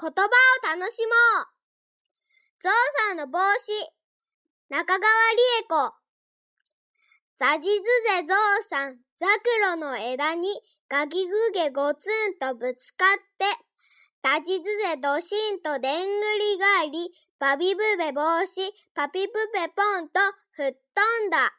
言葉を楽しもう。ゾウさんの帽子。中川理恵子。ザジズゼゾウさんザクロの枝にガギグゲゴツンとぶつかってダジズゼドシンとでんぐり返りバビブベ帽子パピプペポンと吹っ飛んだ。